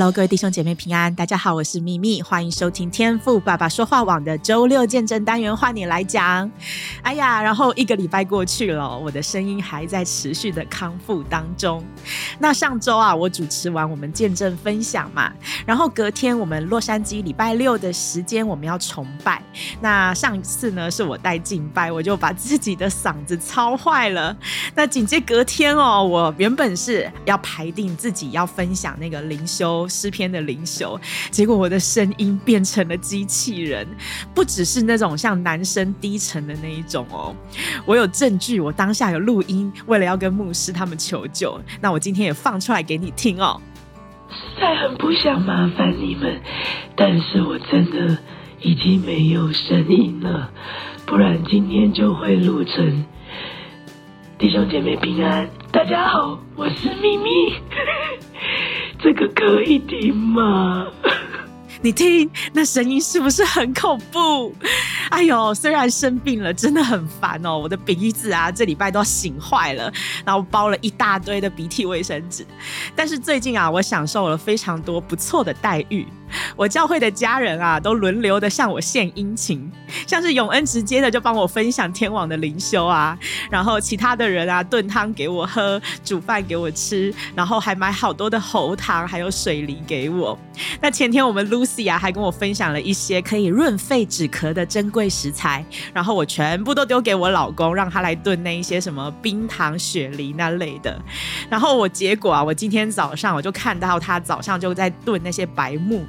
Hello，各位弟兄姐妹平安，大家好，我是咪咪，欢迎收听天赋爸爸说话网的周六见证单元，换你来讲。哎呀，然后一个礼拜过去了，我的声音还在持续的康复当中。那上周啊，我主持完我们见证分享嘛，然后隔天我们洛杉矶礼拜六的时间我们要崇拜。那上一次呢是我带敬拜，我就把自己的嗓子操坏了。那紧接隔天哦，我原本是要排定自己要分享那个灵修。诗篇的灵修，结果我的声音变成了机器人，不只是那种像男生低沉的那一种哦。我有证据，我当下有录音，为了要跟牧师他们求救，那我今天也放出来给你听哦。实在很不想麻烦你们，但是我真的已经没有声音了，不然今天就会录成。弟兄姐妹平安，大家好，我是咪咪。这个可以听吗？你听，那声音是不是很恐怖？哎呦，虽然生病了，真的很烦哦。我的鼻子啊，这礼拜都要醒坏了，然后包了一大堆的鼻涕卫生纸。但是最近啊，我享受了非常多不错的待遇。我教会的家人啊，都轮流的向我献殷勤，像是永恩直接的就帮我分享天网的灵修啊，然后其他的人啊炖汤给我喝，煮饭给我吃，然后还买好多的喉糖还有水梨给我。那前天我们 Lucy 啊还跟我分享了一些可以润肺止咳的珍贵食材，然后我全部都丢给我老公，让他来炖那一些什么冰糖雪梨那类的。然后我结果啊，我今天早上我就看到他早上就在炖那些白木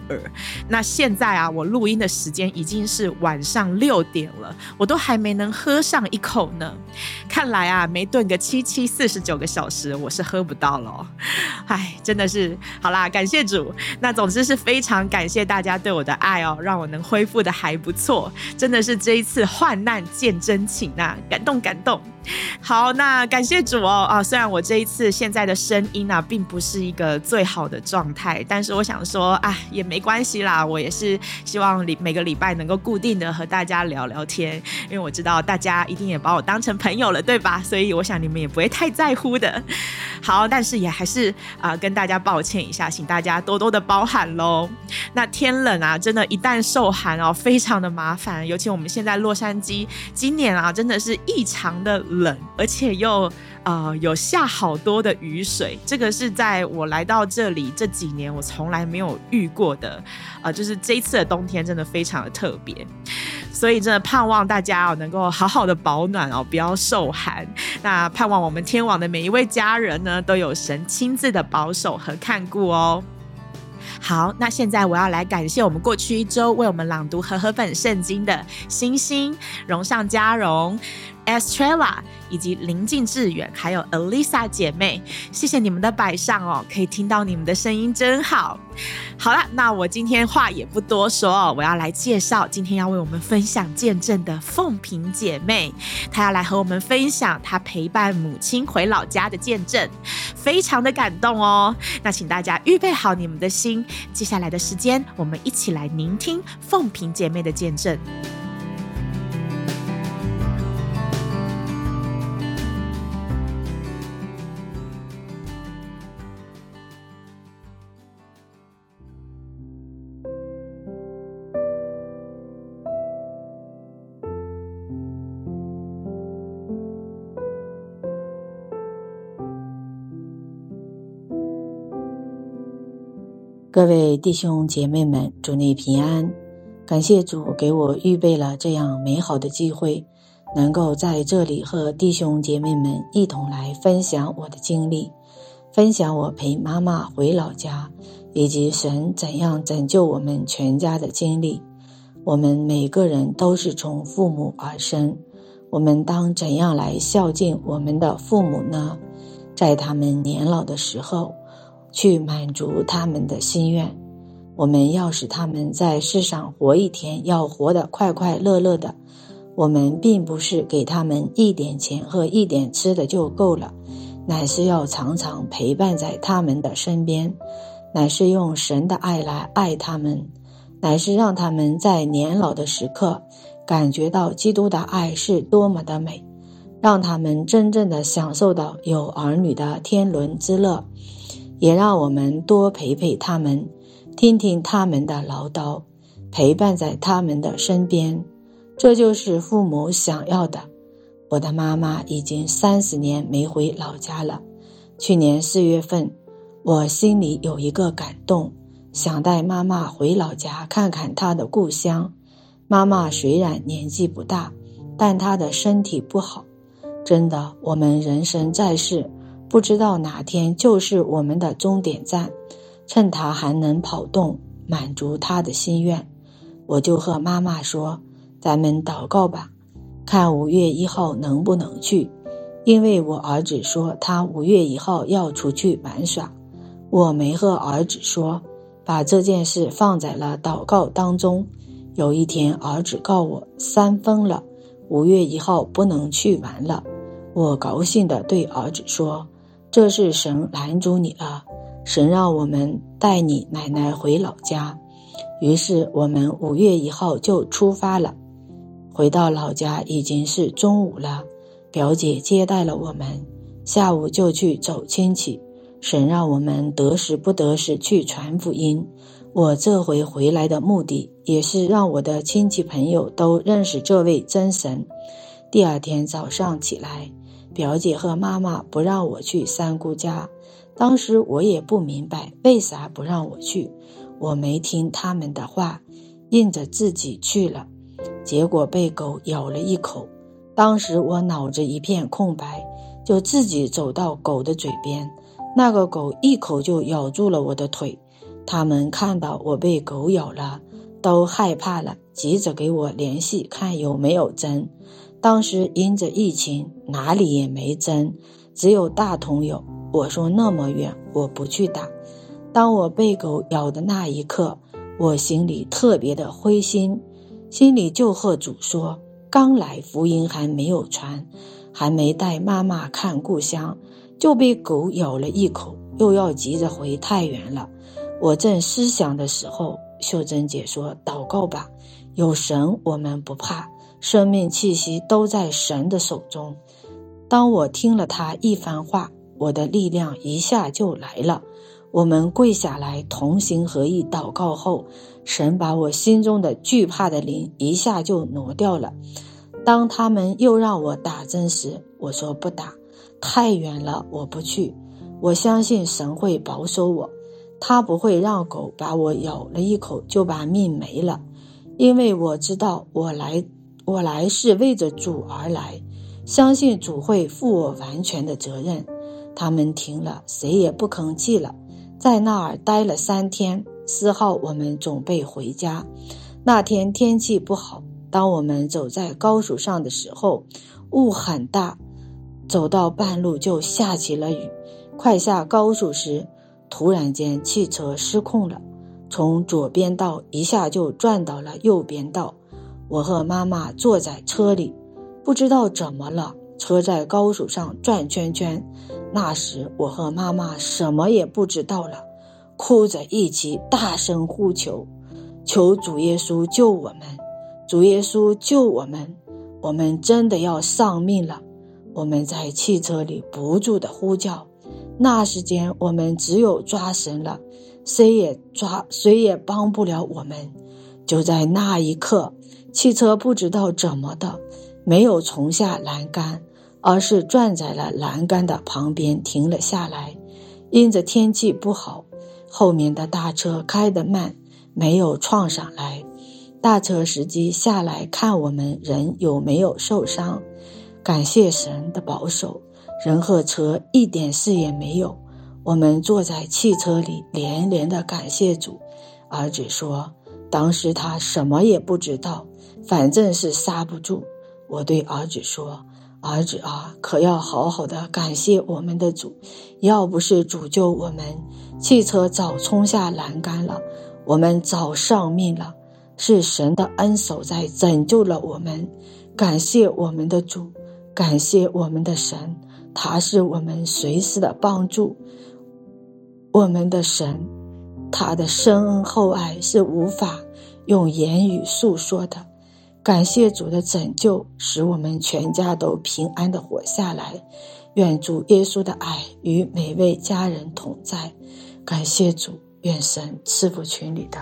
那现在啊，我录音的时间已经是晚上六点了，我都还没能喝上一口呢。看来啊，没炖个七七四十九个小时，我是喝不到了。哎，真的是好啦，感谢主。那总之是非常感谢大家对我的爱哦，让我能恢复的还不错。真的是这一次患难见真情啊，感动感动。好，那感谢主哦啊！虽然我这一次现在的声音啊，并不是一个最好的状态，但是我想说，啊，也没关系啦。我也是希望每每个礼拜能够固定的和大家聊聊天，因为我知道大家一定也把我当成朋友了，对吧？所以我想你们也不会太在乎的。好，但是也还是啊、跟大家抱歉一下，请大家多多的包涵喽。那天冷啊，真的，一旦受寒哦，非常的麻烦。尤其我们现在洛杉矶，今年啊，真的是异常的冷，而且又呃有下好多的雨水，这个是在我来到这里这几年我从来没有遇过的，啊、呃，就是这一次的冬天真的非常的特别。所以真的盼望大家哦能够好好的保暖哦，不要受寒。那盼望我们天网的每一位家人呢，都有神亲自的保守和看顾哦。好，那现在我要来感谢我们过去一周为我们朗读和合本圣经的星星、荣上加荣。Estrella 以及临近致远，还有 Elisa 姐妹，谢谢你们的摆上哦，可以听到你们的声音真好。好了，那我今天话也不多说，我要来介绍今天要为我们分享见证的凤萍姐妹，她要来和我们分享她陪伴母亲回老家的见证，非常的感动哦。那请大家预备好你们的心，接下来的时间，我们一起来聆听凤萍姐妹的见证。各位弟兄姐妹们，主内平安！感谢主给我预备了这样美好的机会，能够在这里和弟兄姐妹们一同来分享我的经历，分享我陪妈妈回老家，以及神怎样拯救我们全家的经历。我们每个人都是从父母而生，我们当怎样来孝敬我们的父母呢？在他们年老的时候。去满足他们的心愿。我们要使他们在世上活一天，要活得快快乐乐的。我们并不是给他们一点钱和一点吃的就够了，乃是要常常陪伴在他们的身边，乃是用神的爱来爱他们，乃是让他们在年老的时刻感觉到基督的爱是多么的美，让他们真正的享受到有儿女的天伦之乐，也让我们多陪陪他们，听听他们的唠叨，陪伴在他们的身边，这就是父母想要的。我的妈妈已经三十年没回老家了。去年四月份，我心里有一个感动，想带妈妈回老家看看她的故乡。妈妈虽然年纪不大，但她的身体不好。真的，我们人生在世，不知道哪天就是我们的终点站。趁他还能跑动，满足他的心愿，我就和妈妈说：“咱们祷告吧。”看五月一号能不能去，因为我儿子说他五月一号要出去玩耍，我没和儿子说，把这件事放在了祷告当中。有一天，儿子告我三封了，五月一号不能去玩了。我高兴地对儿子说：“这是神拦住你了，神让我们带你奶奶回老家。”于是我们五月一号就出发了。回到老家已经是中午了，表姐接待了我们，下午就去走亲戚。神让我们得时不得时去传福音。我这回回来的目的，也是让我的亲戚朋友都认识这位真神。第二天早上起来，表姐和妈妈不让我去三姑家，当时我也不明白为啥不让我去，我没听他们的话，硬着自己去了。结果被狗咬了一口，当时我脑子一片空白，就自己走到狗的嘴边，那个狗一口就咬住了我的腿。他们看到我被狗咬了，都害怕了，急着给我联系看有没有针。当时因着疫情，哪里也没针，只有大同有。我说那么远，我不去打。当我被狗咬的那一刻，我心里特别的灰心。心里就和主说：“刚来福音还没有传，还没带妈妈看故乡，就被狗咬了一口，又要急着回太原了。”我正思想的时候，秀珍姐说：“祷告吧，有神，我们不怕，生命气息都在神的手中。”当我听了他一番话，我的力量一下就来了。我们跪下来，同心合意祷告后，神把我心中的惧怕的灵一下就挪掉了。当他们又让我打针时，我说不打，太远了，我不去。我相信神会保守我，他不会让狗把我咬了一口就把命没了，因为我知道我来，我来是为着主而来，相信主会负我完全的责任。他们停了，谁也不吭气了。在那儿待了三天，四号我们准备回家。那天天气不好，当我们走在高速上的时候，雾很大，走到半路就下起了雨。快下高速时，突然间汽车失控了，从左边道一下就转到了右边道。我和妈妈坐在车里，不知道怎么了，车在高速上转圈圈。那时我和妈妈什么也不知道了，哭着一起大声呼求，求主耶稣救我们，主耶稣救我们，我们真的要丧命了。我们在汽车里不住的呼叫，那时间我们只有抓神了，谁也抓，谁也帮不了我们。就在那一刻，汽车不知道怎么的，没有冲下栏杆。而是转在了栏杆的旁边停了下来，因着天气不好，后面的大车开得慢，没有撞上来。大车司机下来看我们人有没有受伤，感谢神的保守，人和车一点事也没有。我们坐在汽车里连连的感谢主。儿子说，当时他什么也不知道，反正是刹不住。我对儿子说。儿子啊，可要好好的感谢我们的主，要不是主救我们，汽车早冲下栏杆了，我们早丧命了。是神的恩手在拯救了我们，感谢我们的主，感谢我们的神，他是我们随时的帮助。我们的神他的深恩厚爱是无法用言语诉说的。感谢主的拯救，使我们全家都平安地活下来。愿主耶稣的爱与每位家人同在。感谢主，愿神赐福群里的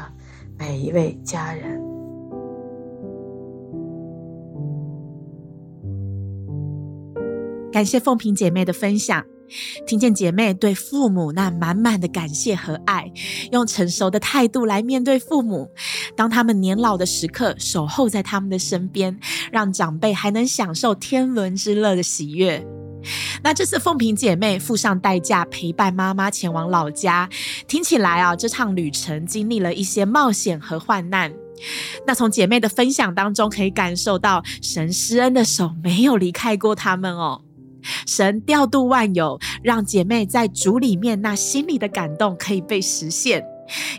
每一位家人。感谢凤萍姐妹的分享。听见姐妹对父母那满满的感谢和爱，用成熟的态度来面对父母，当他们年老的时刻，守候在他们的身边，让长辈还能享受天伦之乐的喜悦。那这次凤萍姐妹付上代价陪伴妈妈前往老家，听起来啊，这趟旅程经历了一些冒险和患难。那从姐妹的分享当中，可以感受到神施恩的手没有离开过他们哦。神调度万有，让姐妹在主里面那心里的感动可以被实现。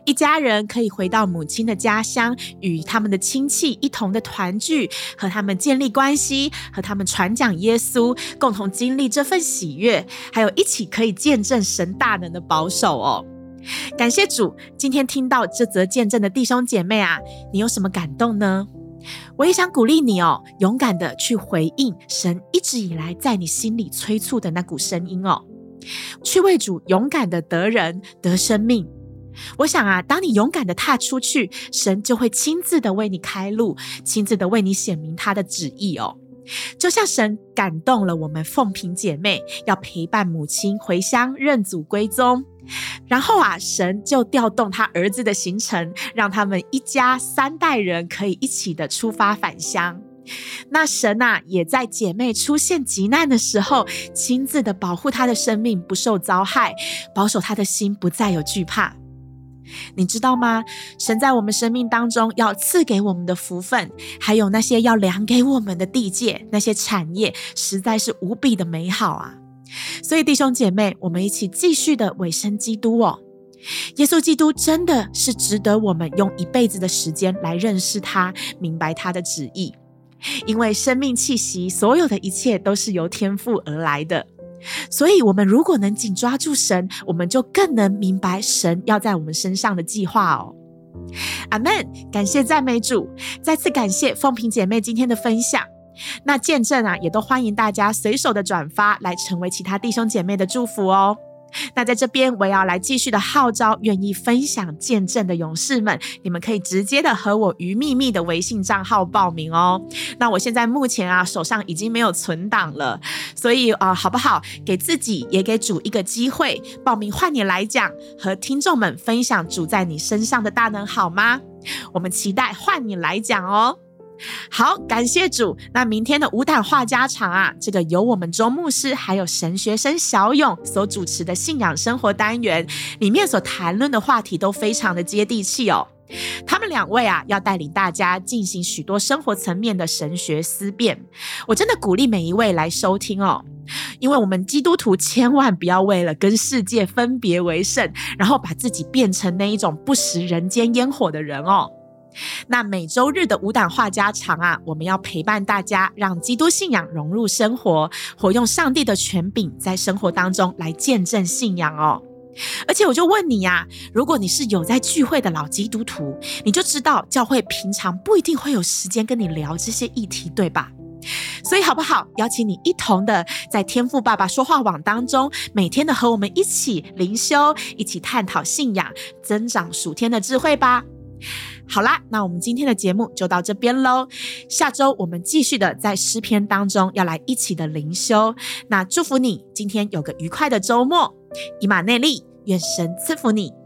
一家人可以回到母亲的家乡，与他们的亲戚一同的团聚，和他们建立关系，和他们传讲耶稣，共同经历这份喜悦，还有一起可以见证神大能的保守哦。感谢主，今天听到这则见证的弟兄姐妹啊，你有什么感动呢？我也想鼓励你哦，勇敢的去回应神一直以来在你心里催促的那股声音哦，去为主勇敢的得人得生命。我想啊，当你勇敢的踏出去，神就会亲自的为你开路，亲自的为你显明他的旨意哦。就像神感动了我们凤萍姐妹，要陪伴母亲回乡认祖归宗。然后啊，神就调动他儿子的行程，让他们一家三代人可以一起的出发返乡。那神呐、啊，也在姐妹出现急难的时候，亲自的保护她的生命不受遭害，保守她的心不再有惧怕。你知道吗？神在我们生命当中要赐给我们的福分，还有那些要量给我们的地界，那些产业，实在是无比的美好啊！所以弟兄姐妹，我们一起继续的委身基督哦。耶稣基督真的是值得我们用一辈子的时间来认识他，明白他的旨意。因为生命气息，所有的一切都是由天赋而来的。所以，我们如果能紧抓住神，我们就更能明白神要在我们身上的计划哦。阿门！感谢赞美主，再次感谢凤萍姐妹今天的分享。那见证啊，也都欢迎大家随手的转发，来成为其他弟兄姐妹的祝福哦。那在这边，我要来继续的号召愿意分享见证的勇士们，你们可以直接的和我于秘密的微信账号报名哦。那我现在目前啊，手上已经没有存档了，所以啊、好不好？给自己也给主一个机会，报名换你来讲，和听众们分享主在你身上的大能，好吗？我们期待换你来讲哦。好，感谢主。那明天的无胆话家常啊，这个由我们周牧师还有神学生小勇所主持的信仰生活单元，里面所谈论的话题都非常的接地气哦。他们两位啊，要带领大家进行许多生活层面的神学思辨。我真的鼓励每一位来收听哦，因为我们基督徒千万不要为了跟世界分别为圣，然后把自己变成那一种不食人间烟火的人哦。那每周日的无胆话家常啊，我们要陪伴大家，让基督信仰融入生活，活用上帝的权柄，在生活当中来见证信仰哦。而且我就问你呀，如果你是有在聚会的老基督徒，你就知道教会平常不一定会有时间跟你聊这些议题，对吧？所以好不好？邀请你一同的在天赋爸爸说话网当中，每天的和我们一起灵修，一起探讨信仰，增长属天的智慧吧。好啦，那我们今天的节目就到这边喽。下周我们继续的在诗篇当中要来一起的灵修。那祝福你今天有个愉快的周末。以马内利，愿神赐福你。